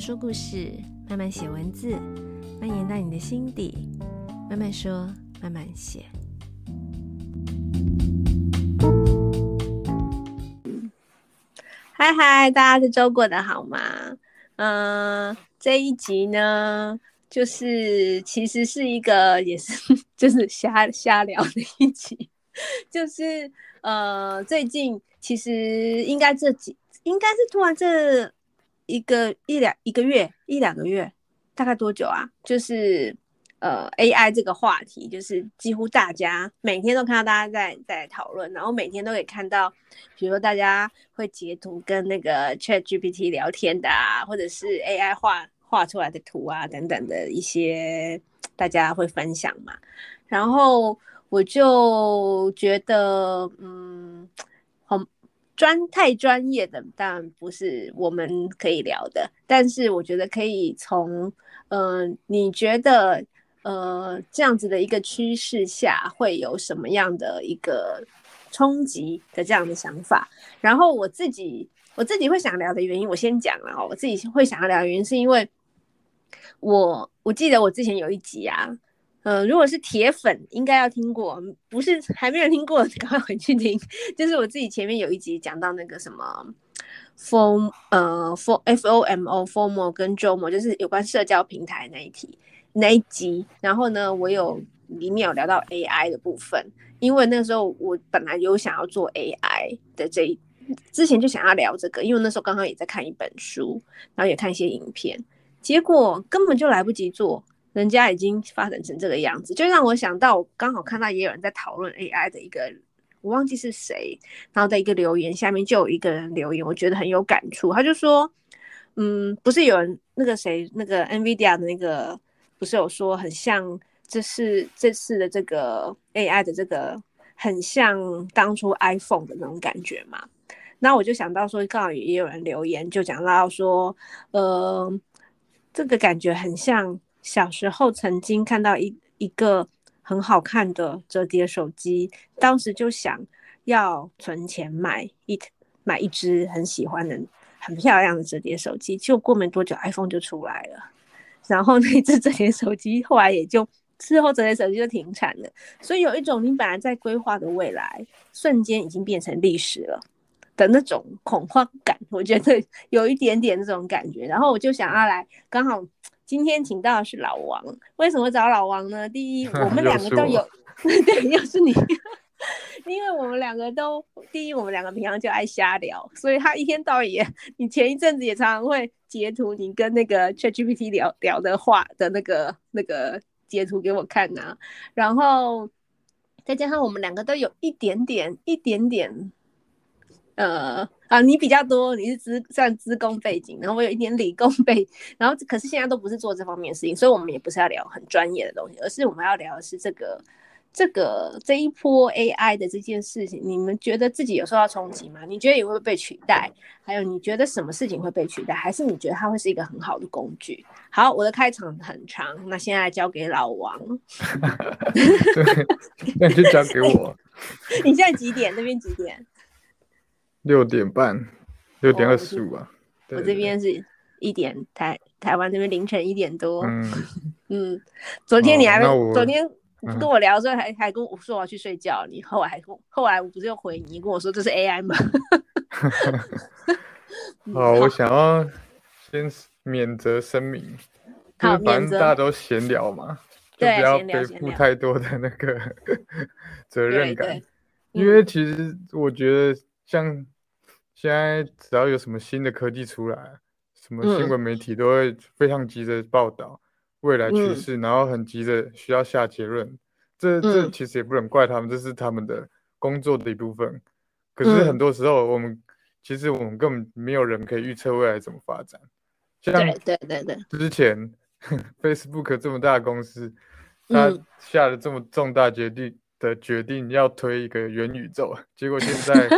说故事，慢慢写文字，蔓延到你的心底。慢慢说，慢慢写。嗨嗨，大家这周过得好吗？嗯、这一集呢，就是其实是一个也是就是瞎瞎聊的一集，就是呃，最近其实应该这几应该是突然这一个一两一个月一两个月，大概多久啊？就是。呃，AI 这个话题就是几乎大家每天都看到大家在在讨论，然后每天都可以看到，比如说大家会截图跟那个 ChatGPT 聊天的啊，或者是 AI 画画出来的图啊等等的一些大家会分享嘛。然后我就觉得，嗯，好专太专业的当然不是我们可以聊的，但是我觉得可以从，嗯、呃，你觉得。呃，这样子的一个趋势下，会有什么样的一个冲击的这样的想法？然后我自己我自己会想聊的原因，我先讲了哦。我自己会想要聊的原因，是因为我我记得我之前有一集啊，呃，如果是铁粉，应该要听过；不是还没有听过，赶快回去听。就是我自己前面有一集讲到那个什么 FOMO 呃 F O M O FOMO 跟 JOMO，就是有关社交平台那一题。那一集，然后呢，我有里面有聊到 AI 的部分，因为那时候我本来有想要做 AI 的这一，之前就想要聊这个，因为那时候刚好也在看一本书，然后也看一些影片，结果根本就来不及做，人家已经发展成这个样子，就让我想到，我刚好看到也有人在讨论 AI 的一个，我忘记是谁，然后在一个留言下面就有一个人留言，我觉得很有感触，他就说，嗯，不是有人那个谁那个 NVIDIA 的那个。不是有说很像，这是这次的这个 AI 的这个很像当初 iPhone 的那种感觉嘛？那我就想到说，刚好也有人留言，就讲到说，呃，这个感觉很像小时候曾经看到一一个很好看的折叠手机，当时就想要存钱买一买一支很喜欢的、很漂亮的折叠手机，就过没多久，iPhone 就出来了。然后那只折叠手机后来也就之后折叠手机就停产了，所以有一种你本来在规划的未来，瞬间已经变成历史了的那种恐慌感，我觉得有一点点这种感觉。然后我就想要来，刚好今天请到的是老王，为什么找老王呢？第一，我 们两个都有，对，又是你。因为我们两个都，第一，我们两个平常就爱瞎聊，所以他一天到晚也，你前一阵子也常常会截图你跟那个 ChatGPT 聊聊的话的那个那个截图给我看呐、啊，然后再加上我们两个都有一点点一点点，呃啊，你比较多，你是资算资工背景，然后我有一点理工背，然后可是现在都不是做这方面的事情，所以我们也不是要聊很专业的东西，而是我们要聊的是这个。这个这一波 AI 的这件事情，你们觉得自己有受到冲击吗？你觉得也会被取代？还有，你觉得什么事情会被取代？还是你觉得它会是一个很好的工具？好，我的开场很长，那现在交给老王。那就交给我。你现在几点？那边几点？六点半，六点二十五啊。我这边是一点，台台湾这边凌晨一点多。嗯嗯，昨天你还昨天。跟我聊的时候还还跟我说我要去睡觉，你后来还跟后来我不是又回你，跟我说这是 AI 吗？好，我想要先免责声明，好，反正大家都闲聊嘛，就不要背负太多的那个 责任感。因为其实我觉得，像现在只要有什么新的科技出来，什么新闻媒体都会非常急着报道。未来趋势，嗯，然后很急着需要下结论，这这其实也不能怪他们，这是他们的工作的一部分。可是很多时候，我们，嗯，其实我们根本没有人可以预测未来怎么发展。像对对对对，之前 Facebook 这么大的公司，他下了这么重大决定的决定，要推一个元宇宙，结果现在。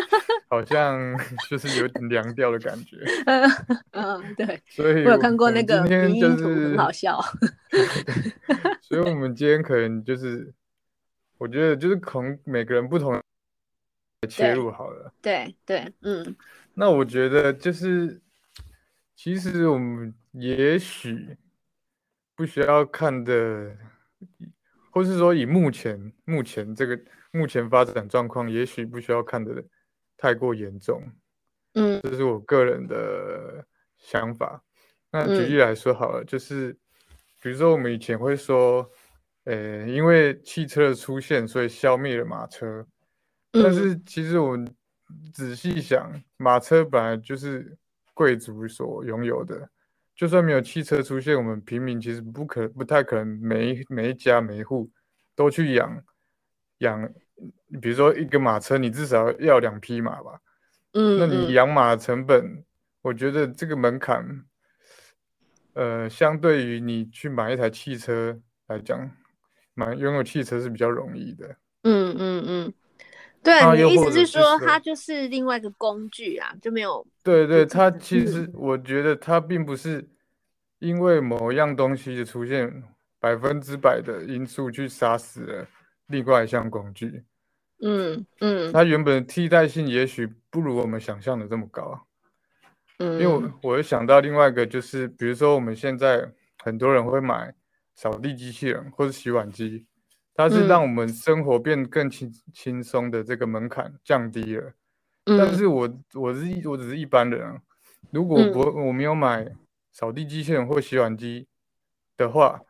好像 就是有点凉掉的感觉。嗯嗯，对。所以我有看过那个，今天就是很好笑。所以我们今天可能就是，我觉得就是从每个人不同的切入好了。对对，对，嗯。那我觉得就是，其实我们也许不需要看的，或是说以目前目前这个目前发展状况，也许不需要看的太过严重。嗯，这是我个人的想法。那举例来说好了，嗯、就是比如说我们以前会说，呃，因为汽车的出现，所以消灭了马车。但是其实我们仔细想，马车本来就是贵族所拥有的。就算没有汽车出现，我们平民其实不可不太可能每一每一家每一户都去养养。比如说一个马车，你至少要两匹马吧？嗯，那你养马的成本，我觉得这个门槛，呃，相对于你去买一台汽车来讲，买拥有汽车是比较容易的。嗯嗯嗯，对，啊、你的意思是说它就是另外一个工具啊，就没有？对对，它其实我觉得它并不是因为某一样东西的出现，百分之百的因素去杀死了另外一项工具。嗯嗯，它原本的替代性也许不如我们想象的这么高。啊嗯，因为我我会想到另外一个，就是比如说我们现在很多人会买扫地机器人或者洗碗机，它是让我们生活变得更轻轻松的这个门槛降低了。嗯，但是我我是我只是一般人啊，如果我我没有买扫地机器人或洗碗机的话。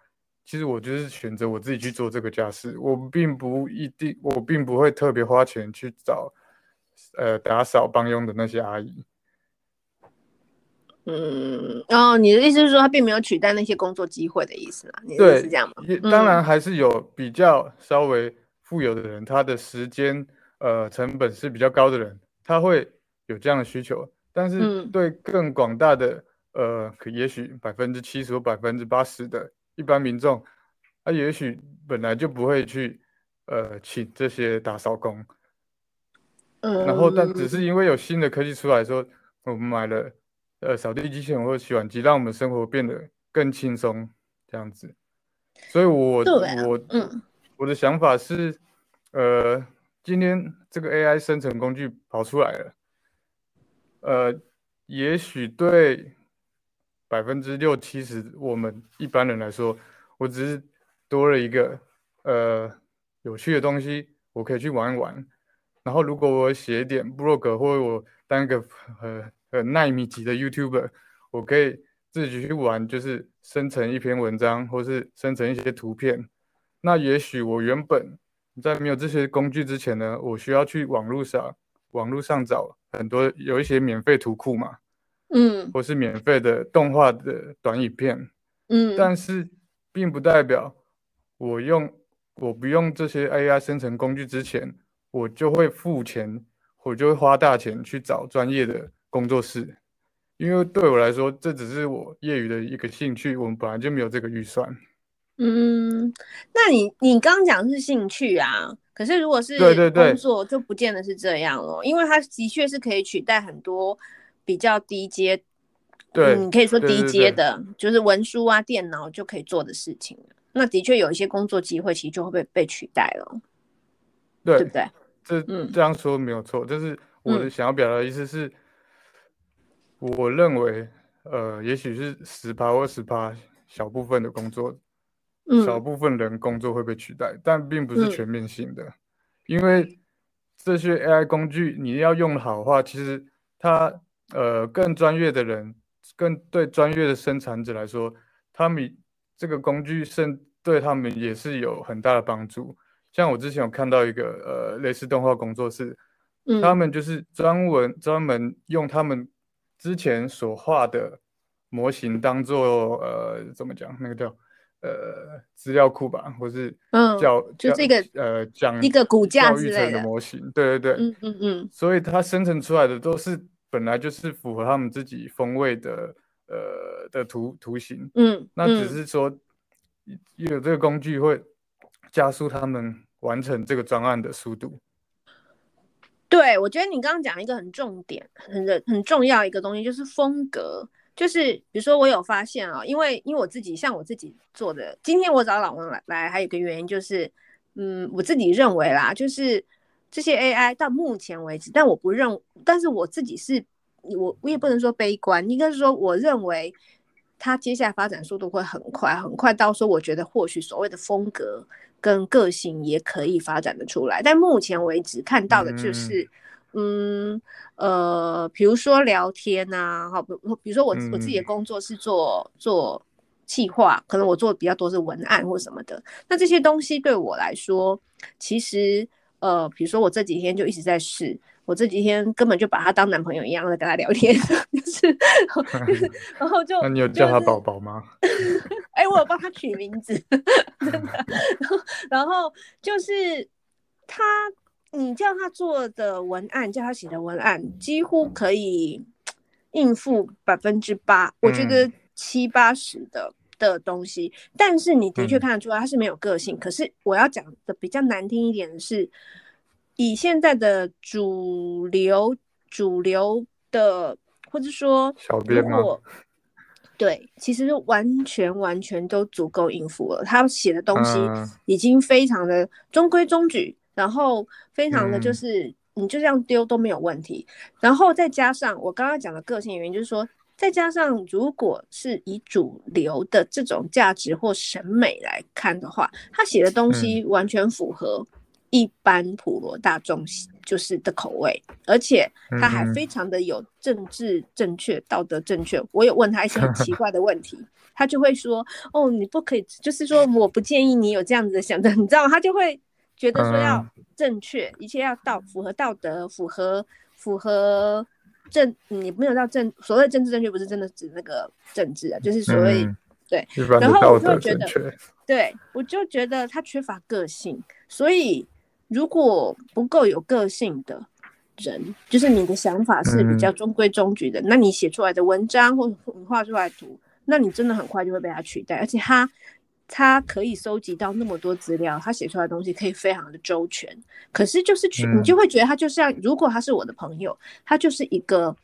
其实我就是选择我自己去做这个家事，我并不一定，我并不会特别花钱去找，呃，打扫帮佣的那些阿姨。嗯，哦，你的意思是说，他并没有取代那些工作机会的意思吗？对，是这样吗？当然还是有比较稍微富有的人，他的时间呃成本是比较高的人，他会有这样的需求。但是对更广大的呃，可也许百分之七十或百分之八十的。一般民众，他也许本来就不会去，呃，请这些打扫工，嗯，然后但只是因为有新的科技出来说，我们买了，呃，扫地机器人或者洗碗机，让我们生活变得更轻松，这样子。所以我，我，我，嗯，我的想法是，呃，今天这个 AI 生成工具跑出来了，呃，也许对。百分之六七十，我们一般人来说，我只是多了一个呃有趣的东西，我可以去玩一玩。然后，如果我写点 blog，或者我当个呃呃奈米级的 YouTuber，我可以自己去玩，就是生成一篇文章，或是生成一些图片。那也许我原本在没有这些工具之前呢，我需要去网络上网络上找很多有一些免费图库嘛。嗯，或是免费的动画的短影片，嗯，但是并不代表我用我不用这些 AI 生成工具之前，我就会付钱，我就会花大钱去找专业的工作室，因为对我来说，这只是我业余的一个兴趣，我们本来就没有这个预算。嗯，那你你刚刚讲的是兴趣啊，可是如果是工作，对工作，就不见得是这样哦，因为它的确是可以取代很多。比较低阶，对，你、嗯、可以说低阶的，对对对，就是文书啊、电脑就可以做的事情。那的确有一些工作机会，其实就会被被取代了，对，对不对？这这样说没有错，但是我的想要表达的意思是，嗯、我认为，呃，也许是十趴或十趴小部分的工作，嗯、小部分人工作会被取代，但并不是全面性的，嗯、因为这些 AI 工具你要用好的话，其实它。呃，更专业的人，更对专业的生产者来说，他们这个工具是对他们也是有很大的帮助。像我之前有看到一个呃类似动画工作室，嗯，他们就是专门专门用他们之前所画的模型当做呃怎么讲那个叫呃资料库吧，或是叫、嗯、就这个呃讲一个骨架之类的模型，对对对，嗯嗯嗯，所以它生成出来的都是。本来就是符合他们自己风味的，呃的图图形，嗯，那只是说、嗯、有这个工具会加速他们完成这个专案的速度。对，我觉得你刚刚讲一个很重点、很很重要一个东西，就是风格。就是比如说，我有发现啊，因为因为我自己像我自己做的，今天我找老王来来，还有一个原因就是，嗯，我自己认为啦，就是。这些 AI 到目前为止，但我不认，但是我自己是我我也不能说悲观，应该是说我认为它接下来发展速度会很快，很快到说我觉得或许所谓的风格跟个性也可以发展的出来。但目前为止看到的就是，嗯，嗯呃，比如说聊天啊，好，比比如说我我自己的工作是做做企划，可能我做的比较多是文案或什么的。那这些东西对我来说，其实呃，比如说我这几天就一直在试。我这几天根本就把他当男朋友一样的跟他聊天，就是，然后就，那你有叫他宝宝吗？哎、欸，我有帮他取名字，真的。然后就是他，你叫他做的文案，叫他写的文案，几乎可以应付百分之八，我觉得七八十的的东西。但是你的确看得出来他是没有个性。可是我要讲的比较难听一点的是。以现在的主流主流的，或者说，小编吗？对，其实完全完全都足够应付了。他写的东西已经非常的中规中矩，嗯、然后非常的就是、嗯、你就这样丢都没有问题。然后再加上我刚刚讲的个性原因，就是说，再加上如果是以主流的这种价值或审美来看的话，他写的东西完全符合。一般普罗大众就是的口味，而且他还非常的有政治正确、嗯、道德正确。我有问他一些很奇怪的问题，他就会说：“哦，你不可以，就是说我不建议你有这样子的想法，你知道？”他就会觉得说要正确，嗯、一切要道符合道德，符合符合正，你没有到政所谓政治正确，不是真的指那个政治啊，就是所谓、嗯、对。然后我就觉得，对我就觉得他缺乏个性，所以。如果不够有个性的人，就是你的想法是比较中规中矩的，嗯、那你写出来的文章或者你画出来的图，那你真的很快就会被他取代。而且他他可以收集到那么多资料，他写出来的东西可以非常的周全。可是就是去，你就会觉得他就像，如果他是我的朋友，他就是一个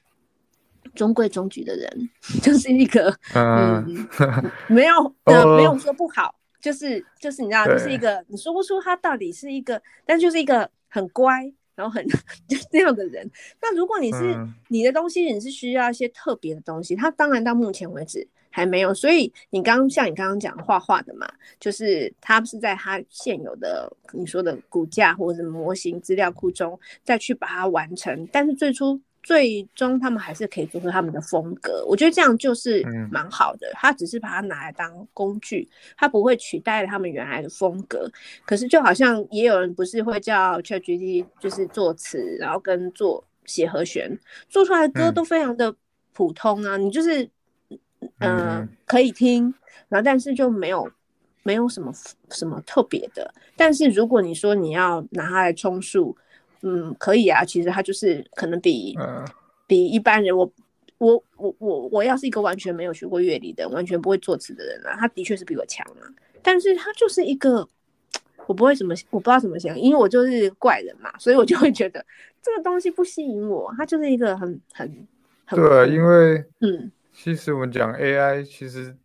中规中矩的人，就是一个嗯，嗯，没有 呃没有说不好。就是就是你知道，就是一个你说不出他到底是一个，但就是一个很乖，然后很 就是这样的人。那如果你是、嗯、你的东西，你是需要一些特别的东西，他当然到目前为止还没有。所以你刚像你刚刚讲画画的嘛，就是他是在他现有的你说的骨架或者模型资料库中再去把它完成，但是最初。最终，他们还是可以做出他们的风格。我觉得这样就是蛮好的。他只是把它拿来当工具，他不会取代他们原来的风格。可是，就好像也有人不是会叫 ChatGPT 就是作词，然后跟做写和弦，做出来的歌都非常的普通啊。你就是嗯、呃、可以听，然后但是就没有没有什么什么特别的。但是如果你说你要拿它来充数。嗯，可以啊。其实他就是可能比、嗯、比一般人，我我我我我要是一个完全没有学过乐理的，完全不会作词的人啊，他的确是比我强啊。但是他就是一个，我不会怎么，我不知道怎么想，因为我就是怪人嘛，所以我就会觉得这个东西不吸引我。他就是一个很很很对、啊，因为嗯，其实我们讲 AI，其实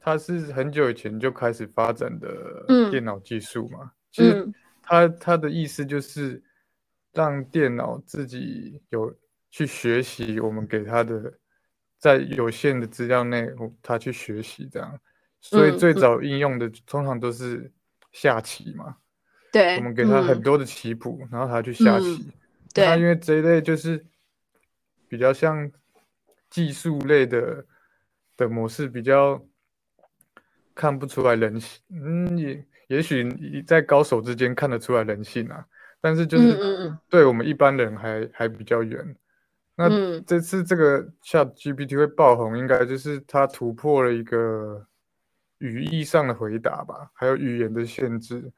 它是很久以前就开始发展的电脑技术嘛，嗯、其实。嗯他他的意思就是让电脑自己有去学习我们给它的在有限的资料内，它去学习这样。所以最早应用的通常都是下棋嘛。对，我们给它很多的棋谱，然后它去下棋。对，因为这一类就是比较像技术类的的模式，比较看不出来人性。嗯，也。也许你在高手之间看得出来人性啊，但是就是对我们一般人还、还比较远。那这次这个 ChatGPT 会爆红，应该就是它突破了一个语义上的回答吧，还有语言的限制，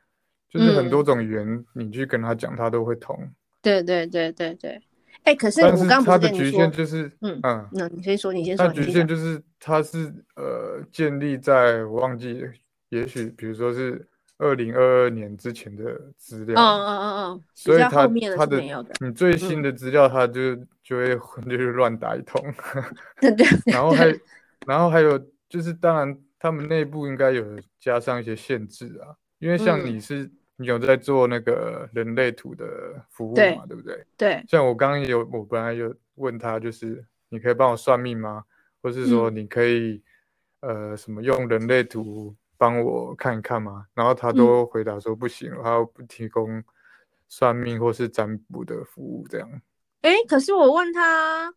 就是很多种语言你去跟他讲，他都会通。对对对对对。哎、欸，可是我刚它的局限就是，嗯嗯，那你先说，你先说。它局限就是它是呃建立在我忘记，也许比如说是。二零二二年之前的资料，嗯嗯嗯嗯，所以他他的你最新的资料，它就就会就是乱打一通，对对。然后还然后还有就是，当然他们内部应该有加上一些限制啊，因为像你是你有在做那个人类图的服务嘛，对不对？对。像我刚刚有我本来有问他，就是你可以帮我算命吗？或是说你可以、嗯、呃什么用人类图帮我看一看吗？然后他都回答说不行，他不提供算命或是占卜的服务这样。哎，可是我问他，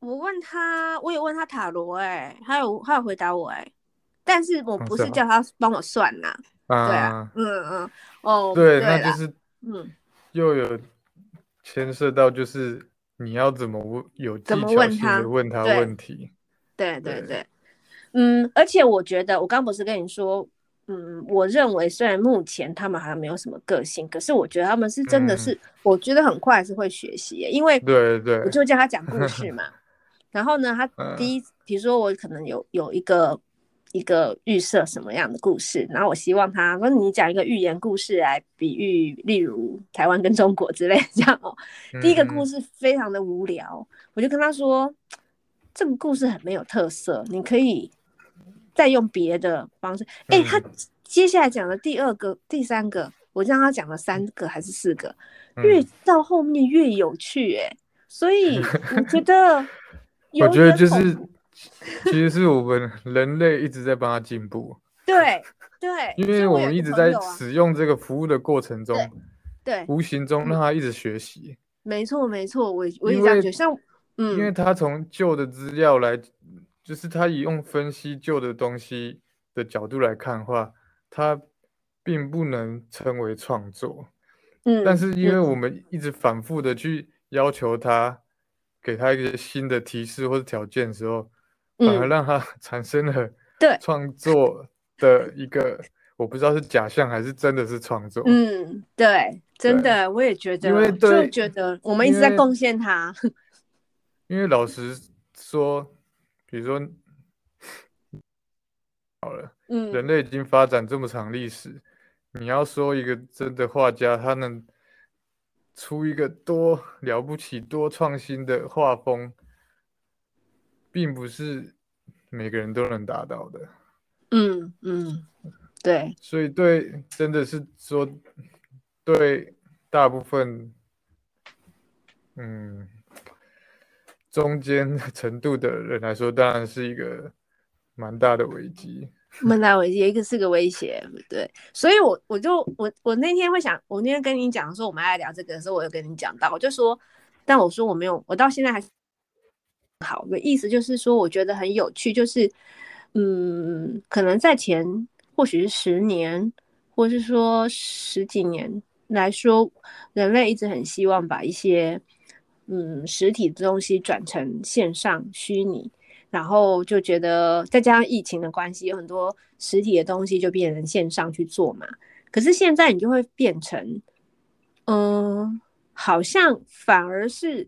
我问他，我也问他塔罗，哎，他有他有回答我，哎，但是我不是叫他帮我算呐，啊对啊，嗯嗯，哦，对，那就是，嗯，又有牵涉到就是你要怎么问，有技巧问他问他问题，对对对，嗯，而且我觉得我刚不是跟你说。嗯，我认为虽然目前他们好像没有什么个性，可是我觉得他们是真的是，嗯、我觉得很快是会学习，因为对对，我就叫他讲故事嘛。然后呢，他第一，比如说我可能有有一个一个预设什么样的故事，然后我希望他说你讲一个寓言故事来比喻，例如台湾跟中国之类这样哦。第一个故事非常的无聊，我就跟他说，这个故事很没有特色，你可以。再用别的方式，哎、欸，他接下来讲的第二个、第三个，我让他讲了三个还是四个，越到后面越有趣，哎，所以我觉得，我觉得就是，其实是我们人类一直在帮他进步，对对，因为我们一直在使用这个服务的过程中，对，无形中让他一直学习，没错没错，我我也这样觉得，像嗯，因为他从旧的资料来。就是他以用分析旧的东西的角度来看的话，他并不能称为创作。嗯，但是因为我们一直反复的去要求他，给他一个新的提示或者条件的时候，反而让他 产生了对创作的一个，我不知道是假象还是真的是创作。嗯，对，真的我也觉得，因为就觉得我们一直在贡献他。因为老实说。比如说，好了，嗯，人类已经发展这么长历史，你要说一个真的画家，他能出一个多了不起、多创新的画风，并不是每个人都能达到的。嗯嗯，对。所以对，真的是说，对大部分，嗯。中间 程度的人来说，当然是一个蛮大的危机，蛮大危机，一个是个威胁，对。所以我，我我就我我那天会想，我那天跟你讲说我们爱聊这个的时候，我有跟你讲到，我就说，但我说我没有，我到现在还好的意思，就是说我觉得很有趣，就是嗯，可能在前或许是十年，或是说十几年来说，人类一直很希望把一些。嗯，实体的东西转成线上虚拟，然后就觉得再加上疫情的关系，有很多实体的东西就变成线上去做嘛。可是现在你就会变成，嗯，好像反而是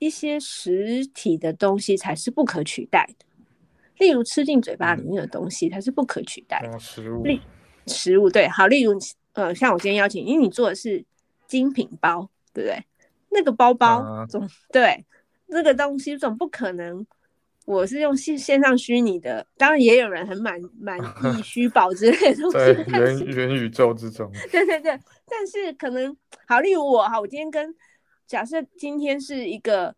一些实体的东西才是不可取代的，例如吃进嘴巴里面的东西它是不可取代食物，例食物对，好，例如呃，像我今天邀请，因为你做的是精品包，对不对？那个包包总、uh, 对，那个东西总不可能，我是用线线上虚拟的，当然也有人很满满意 虚宝之类的东西，在元元宇宙之中。对对对，但是可能好，例如我哈，我今天跟假设今天是一个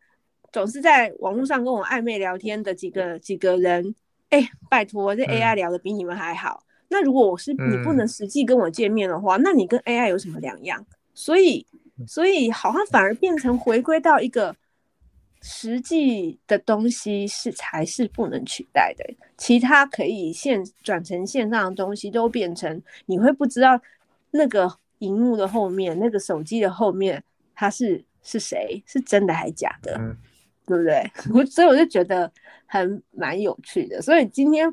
总是在网络上跟我暧昧聊天的几个几个人，哎，拜托，这 AI 聊的比你们还好。嗯、那如果我是你不能实际跟我见面的话，嗯、那你跟 AI 有什么两样？所以。所以，好像反而变成回归到一个实际的东西是才是不能取代的，其他可以线转成线上的东西都变成你会不知道那个荧幕的后面，那个手机的后面它是是谁，是真的还是假的，嗯、对不对？我所以我就觉得还蛮有趣的。所以今天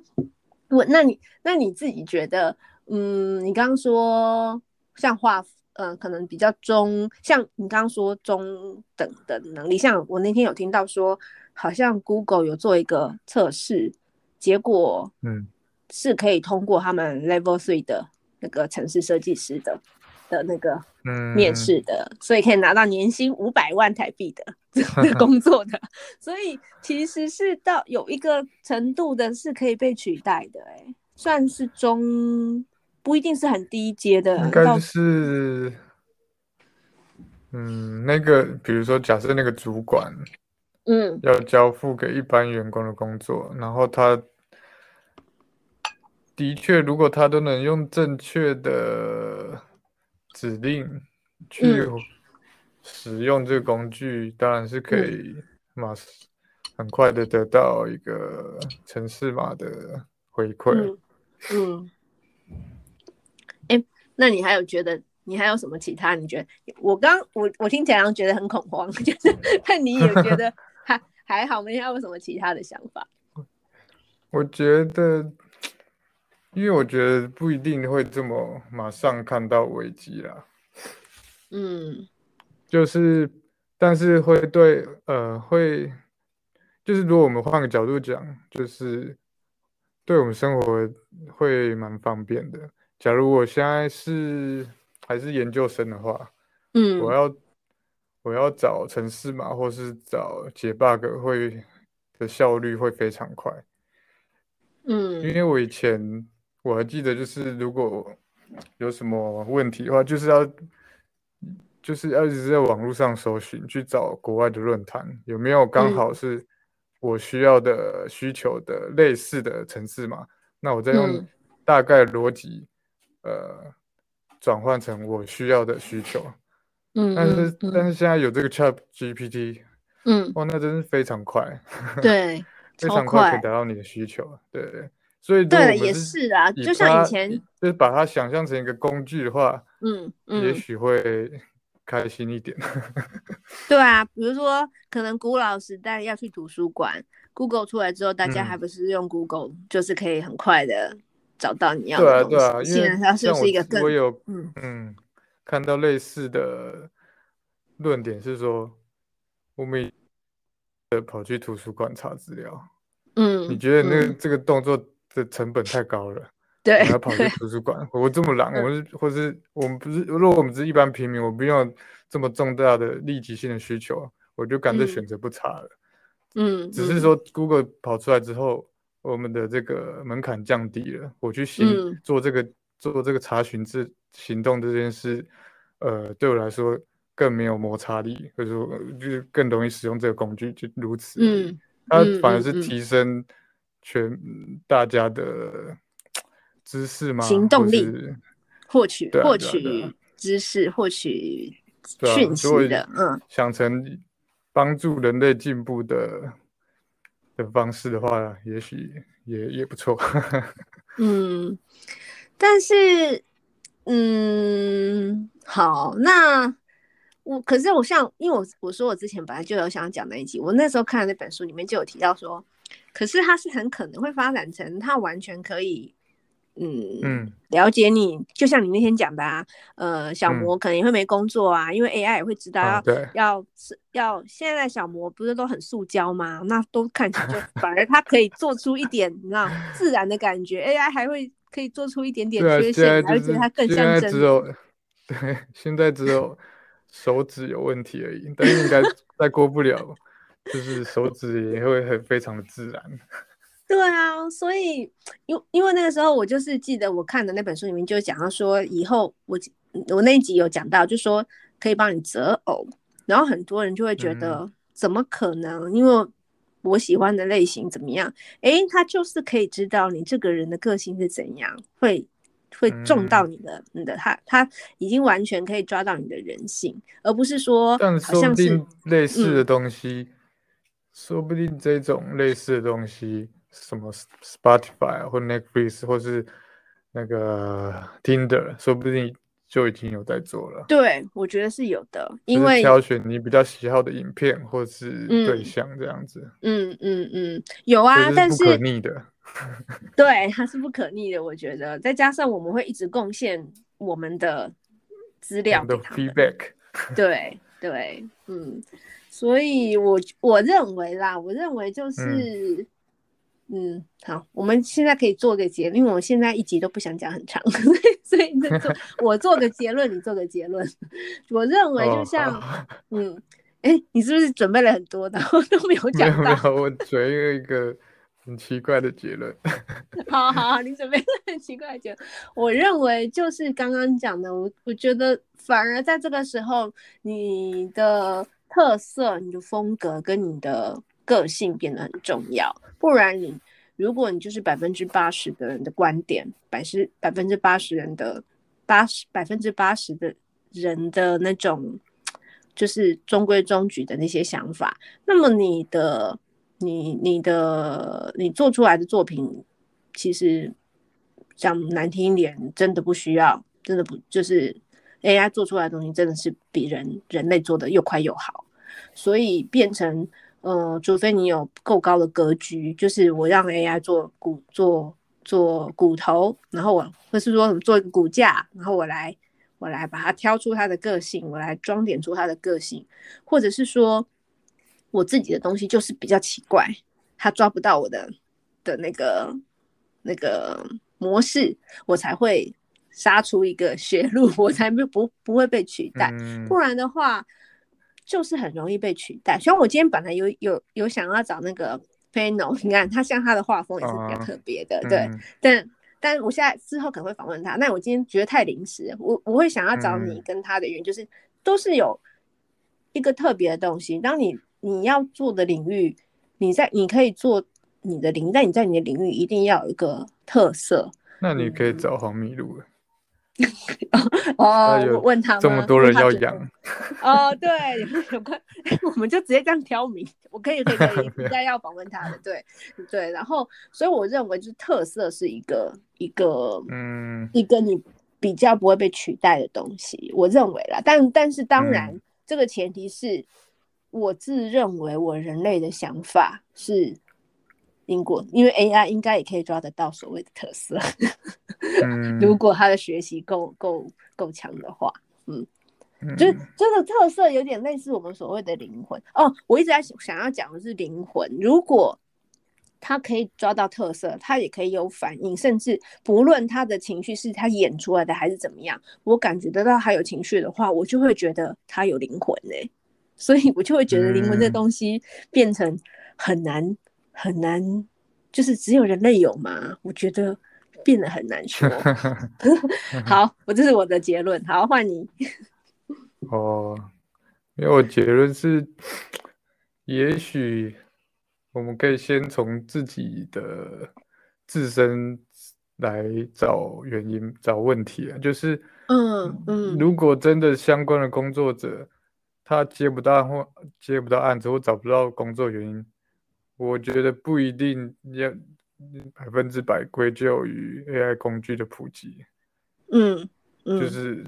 我那你那你自己觉得，嗯，你刚刚说像画。嗯、呃，可能比较中，像你刚刚说中等的能力，像我那天有听到说，好像 Google 有做一个测试，结果嗯是可以通过他们 Level Three 的那个城市设计师的的那个面试的，嗯、所以可以拿到年薪五百万台币的 工作的，所以其实是到有一个程度的是可以被取代的、欸，哎，算是中。不一定是很低阶的，应该是嗯，那个比如说，假设那个主管，嗯，要交付给一般员工的工作，然后他的确，如果他都能用正确的指令去使用这个工具，嗯、当然是可以马很快的得到一个城市码的回馈。嗯，哎、嗯，那你还有觉得？你还有什么其他？你觉得我刚我我听起来好像觉得很恐慌，就是那你也觉得还 还好没？你还有什么其他的想法？我觉得，因为我觉得不一定会这么马上看到危机啦。嗯，就是，但是会对呃会，就是如果我们换个角度讲，就是对我们生活会蛮方便的。假如我现在是。还是研究生的话，嗯，我要我要找程式码，或是找解 bug 会的效率会非常快，嗯，因为我以前我还记得，就是如果有什么问题的话，就是要就是要一直在网络上搜寻，去找国外的论坛有没有刚好是我需要的需求的类似的城市嘛，那我再用大概逻辑，嗯、呃。转换成我需要的需求，嗯，但是、嗯、但是现在有这个 Chat GPT，嗯，哇，那真是非常快，对，非常快可以达到你的需求，对对，所以对也是啊，就像以前，就是把它想象成一个工具的话，嗯嗯，也许会开心一点，对啊，比如说可能古老时代要去图书馆，Google 出来之后，大家还不是用 Google，、嗯、就是可以很快的。找到你要的东西。对啊，对啊，因为它是不是一个更我有嗯嗯看到类似的论点是说，我们跑去图书馆查资料，嗯，你觉得那个这个动作的成本太高了？对，我要跑去图书馆，我这么懒，我是或是我们不是，如果我们是一般平民，我不用这么重大的立即性的需求，我就干脆选择不查了。嗯，只是说 Google 跑出来之后。我们的这个门槛降低了，我去行、嗯、做这个做这个查询这行动这件事，呃，对我来说更没有摩擦力，或者说就是更容易使用这个工具，就如此。嗯，它反而是提升全大家的知识吗？行动力，获取获取知识，获取讯息的，嗯，想成帮助人类进步的。的方式的话，也许也也不错。嗯，但是，嗯，好，那我可是我像，因为我我说我之前本来就有想讲那一集，我那时候看的那本书里面就有提到说，可是它是很可能会发展成它完全可以。嗯嗯，了解你，就像你那天讲的啊，呃，小魔可能也会没工作啊，嗯、因为 AI 也会知道要、啊、要是要现在小魔不是都很塑胶吗？那都看起来就反而它可以做出一点你知道自然的感觉，AI 还会可以做出一点点缺陷，而且它更像真。只有对，现在只有手指有问题而已，但是应该 再过不了，就是手指也会很非常的自然。对啊，所以因因为那个时候我就是记得我看的那本书里面就讲到说，以后我我那一集有讲到，就说可以帮你择偶，然后很多人就会觉得怎么可能？嗯、因为我喜欢的类型怎么样？诶，他就是可以知道你这个人的个性是怎样，会会中到你的、嗯、你的他他已经完全可以抓到你的人性，而不是说好像是类似的东西，嗯、说不定这种类似的东西。什么 Spotify 或 Netflix 或是那个 Tinder，说不定就已经有在做了。对，我觉得是有的，因为挑选你比较喜好的影片或是对象这样子。嗯嗯嗯，有啊，但是不可逆的。对，它是不可逆的。我觉得，再加上我们会一直贡献我们的资料的 feedback。对对，嗯，所以我我认为啦，我认为就是。嗯嗯，好，我们现在可以做个结论，因为我现在一集都不想讲很长，所以就做我做个结论，你做个结论。我认为就像，哦、嗯，哎，你是不是准备了很多，然后都没有讲到？没有没有，我准备一个很奇怪的结论。好好好，你准备很奇怪的结论。我认为就是刚刚讲的，我我觉得反而在这个时候，你的特色、你的风格跟你的个性变得很重要。不然你，如果你就是百分之八十的人的观点，百十百分之八十人的八十百分之八十的人的那种，就是中规中矩的那些想法，那么你的。你你的你做出来的作品，其实讲难听一点，真的不需要，真的不就是 AI 做出来的东西，真的是比人人类做的又快又好，所以变成呃，除非你有够高的格局，就是我让 AI 做骨做做骨头，然后我或是说做一个骨架，然后我来我来把它挑出它的个性，我来装点出它的个性，或者是说。我自己的东西就是比较奇怪，它抓不到我的的那个那个模式，我才会杀出一个血路，我才不不不会被取代。嗯、不然的话，就是很容易被取代。虽然我今天本来有有有想要找那个 Panel，你看他像他的画风也是比较特别的，哦、对。嗯、但但我现在之后可能会访问他。那我今天觉得太临时，我我会想要找你跟他的原因，就是、嗯、都是有一个特别的东西。当你你要做的领域，你在你可以做你的领，但你在你的领域一定要有一个特色。那你可以找黄米露了。哦，我问他这么多人要养。哦，对，有关，我们就直接这样挑明。我可以可以可以，应该要访问他的，对对。然后，所以我认为就是特色是一个一个嗯一个你比较不会被取代的东西，我认为啦。但但是当然，嗯、这个前提是。我自认为我人类的想法是英国，因为 AI 应该也可以抓得到所谓的特色。嗯、如果他的学习够够够强的话，嗯，嗯就是这个特色有点类似我们所谓的灵魂哦。我一直在想要讲的是灵魂，如果他可以抓到特色，他也可以有反应，甚至不论他的情绪是他演出来的还是怎么样，我感觉得到他有情绪的话，我就会觉得他有灵魂嘞、欸。所以我就会觉得灵魂这东西变成很难、嗯、很难，就是只有人类有嘛？我觉得变得很难说。好，我这是我的结论。好，换你。哦，因为我结论是，也许我们可以先从自己的自身来找原因、找问题啊。就是，嗯嗯，如果真的相关的工作者。他接不到或接不到案子或找不到工作原因，我觉得不一定要百分之百归咎于 AI 工具的普及。嗯，嗯，就是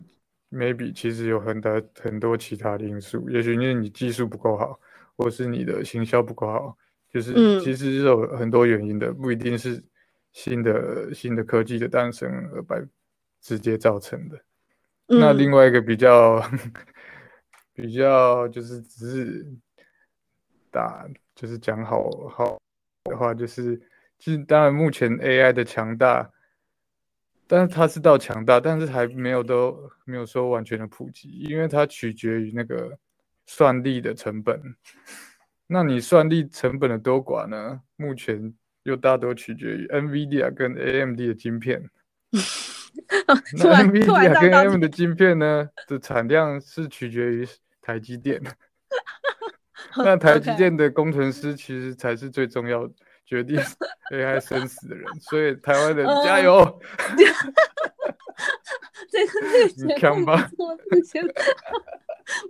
maybe 其实有很大很多其他的因素，也许因为你技术不够好，或是你的行销不够好，就是其实是有很多原因的，不一定是新的新的科技的诞生而把直接造成的。嗯、那另外一个比较。比较就是只是打，就是讲好好的话，就是其实当然目前 AI 的强大，但是它是到强大，但是还没有都没有说完全的普及，因为它取决于那个算力的成本。那你算力成本的多寡呢？目前又大多取决于 NVIDIA 跟 AMD 的晶片。那 NVIDIA 跟 AMD 的晶片呢的产量是取决于台积电。那台积电的工程师其实才是最重要决定 AI 生死的人，所以台湾人加油！这个你看吧，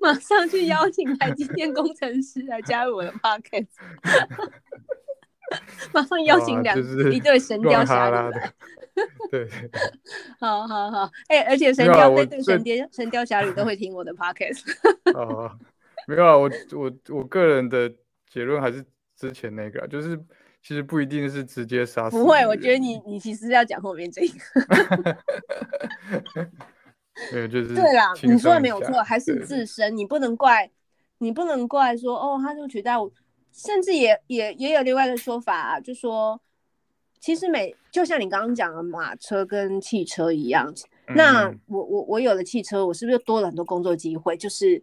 马上去邀请台积电工程师来加入我的 Podcast。马上邀请两一对神雕侠侣。对，好好好，哎、欸，而且神雕对对神雕神雕侠侣都会听我的 podcast。哦，没有啊，我我我个人的结论还是之前那个，就是其实不一定是直接杀死。不会，我觉得你你其实要讲后面这个。对，就 是对啦，你说的没有错，还是自身，你不能怪，你不能怪说哦，他就取代我，甚至也也也有另外一个说法啊，就说。其实每就像你刚刚讲的马车跟汽车一样，嗯、那我我我有了汽车，我是不是又多了很多工作机会？就是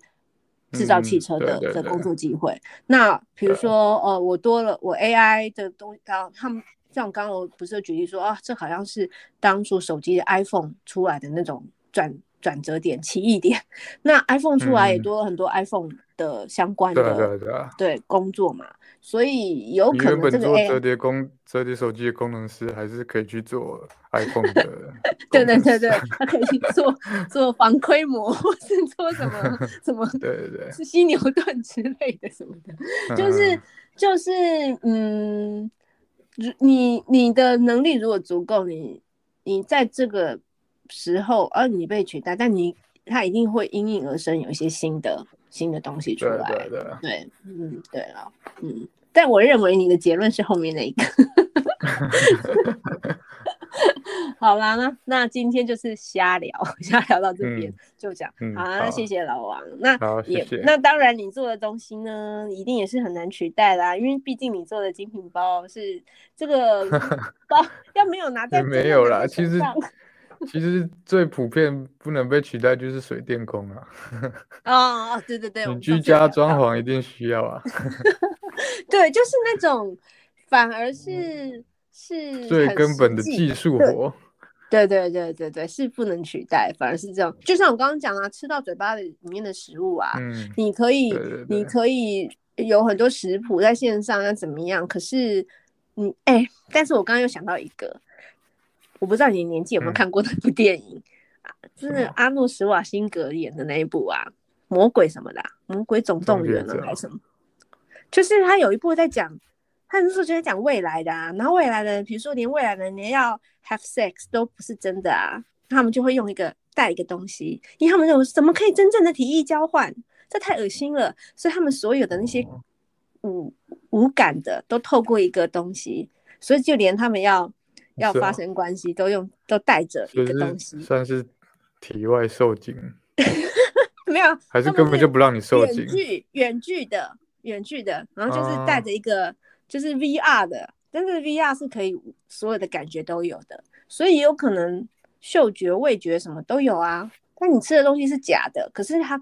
制造汽车的的工作机会。那比如说，呃，我多了我 AI 的东西，刚他们像刚刚我不是举例说啊，这好像是当初手机的 iPhone 出来的那种转转折点、奇异点。那 iPhone 出来也多了很多 iPhone 的相关的对对对对工作嘛。所以有可能这个折叠工折叠手机的工程师还是可以去做 iPhone 的。对对对对，他可以去做 做防窥膜，或是做什么 什么，对对对，是犀牛盾之类的什么的，就是就是嗯，你你的能力如果足够，你你在这个时候，而、啊、你被取代，但你他一定会应运而生，有一些新的新的东西出来。对对嗯，对了，嗯。但我认为你的结论是后面那一个。好啦，那那今天就是瞎聊，瞎聊到这边、嗯、就讲。嗯、好，那谢谢老王。那也那当然，你做的东西呢，一定也是很难取代啦，因为毕竟你做的精品包是这个 包，要没有拿在没有啦。其实其实最普遍不能被取代就是水电工啊。哦哦，对对对，你居家装潢一定需要啊。对，就是那种，反而是是最根本的技术活。对对对对对，是不能取代，反而是这样。就像我刚刚讲啊，吃到嘴巴里面的食物啊，嗯、你可以对对对，你可以有很多食谱在线上要怎么样？可是你哎，但是我刚刚又想到一个，我不知道你年纪有没有看过那部电影、嗯、啊，就是阿诺·施瓦辛格演的那一部啊，魔鬼什么的、啊，魔鬼总动员了还是什么？就是他有一部在讲，他那时候就在讲未来的啊，然后未来的，比如说连未来的人连要 have sex 都不是真的啊，他们就会用一个带一个东西，因为他们认为怎么可以真正的提议交换，这太恶心了，所以他们所有的那些五无感的都透过一个东西，所以就连他们要要发生关系都用都带着一个东西，算是体外受精，没有，还是根本就不让你受精，远距远距的。远距的，然后就是带着一个、啊、就是 VR 的，但是 VR 是可以所有的感觉都有的，所以有可能嗅觉、味觉什么都有啊。但你吃的东西是假的，可是他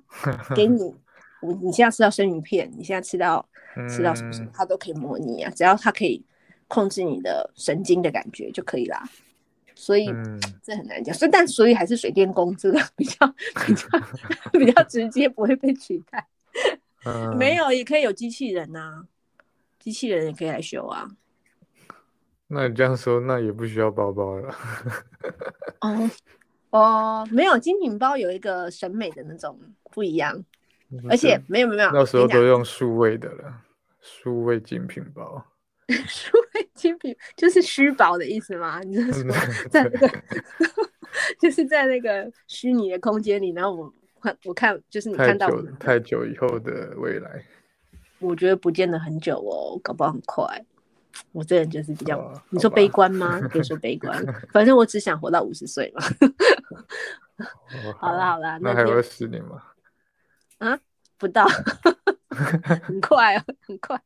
给你，你现在吃到生鱼片，你现在吃到吃到什么什么，他都可以模拟啊，只要他可以控制你的神经的感觉就可以啦。所以、嗯、这很难讲，所以但所以还是水电工这个比较 比较 比较直接，不会被取代。嗯、没有，也可以有机器人呐、啊，机器人也可以来修啊。那你这样说，那也不需要包包了。哦哦，没有精品包有一个审美的那种不一样，而且没有没有，到时候都用数位的了，数位精品包。数位精品就是虚宝的意思吗？你是说在 那个，就是在那个虚拟的空间里，然后我看。我看就是你看到太久，以后的未来，我觉得不见得很久哦，搞不好很快。我这人就是比较，哦、你说悲观吗？别说悲观，反正我只想活到五十岁嘛。好啦好啦，那还有十年吗？啊，不到，很快哦，很快。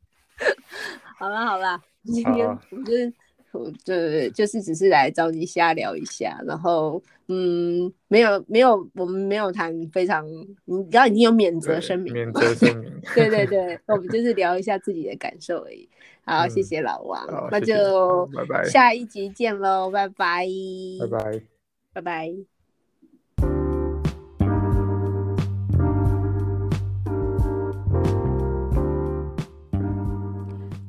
好了好了，今天我就是。我，就是只是来找你瞎聊一下，然后嗯，没有没有，我们没有谈非常，你知道已经有免责声明，免责声明，对对对，我们就是聊一下自己的感受而已。好，嗯、谢谢。老王，那就拜拜，下一集见喽，拜拜，拜拜，拜拜。